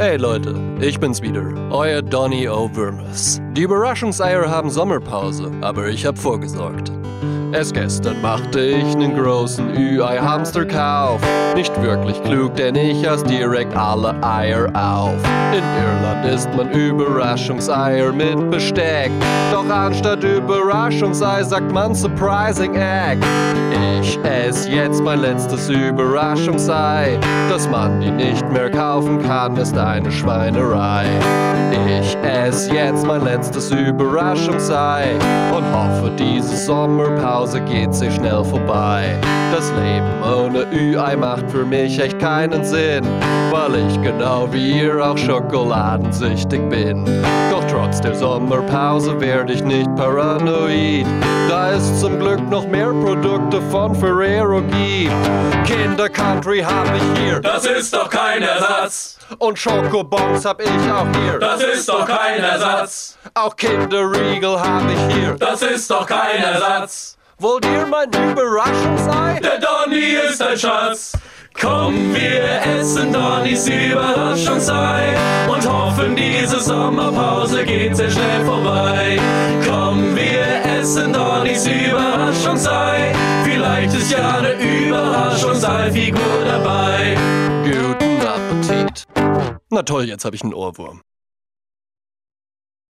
Hey Leute, ich bin's wieder, euer Donny O'Wirmes. Die Überraschungseier haben Sommerpause, aber ich hab vorgesorgt. Erst gestern machte ich nen großen Ü-Ei-Hamsterkauf. Nicht wirklich klug, denn ich aß direkt alle Eier auf. In Irland isst man Überraschungseier mit Besteck. Doch anstatt Überraschungsei sagt man Surprising Egg. Ich ess jetzt mein letztes Überraschungsei. Dass man die nicht mehr kaufen kann, ist eine Schweinerei. Ich ess jetzt mein letztes Überraschungsei und hoffe, diese Sommerpause geht sich schnell vorbei. Das Leben ohne Ü-Ei macht für mich echt keinen Sinn, weil ich genau wie ihr auch schokoladensüchtig bin. Doch trotz der Sommerpause werde ich nicht paranoid, da es zum Glück noch mehr Produkte von Ferrero gibt. Kinder Country hab ich hier Das ist doch kein Ersatz. und Schokobons hab ich auch hier. Das ist doch kein Ersatz. Auch Kinderriegel hab ich hier. Das ist doch kein Ersatz. Wollt ihr mein Überraschungsei? Der Donny ist ein Schatz. Komm, wir essen Donnys Überraschungsei und hoffen, diese Sommerpause geht sehr schnell vorbei. Komm, wir essen Donnys Überraschungsei. Vielleicht ist ja eine Überraschungsei-Figur dabei. Guten Appetit. Na toll, jetzt hab ich einen Ohrwurm.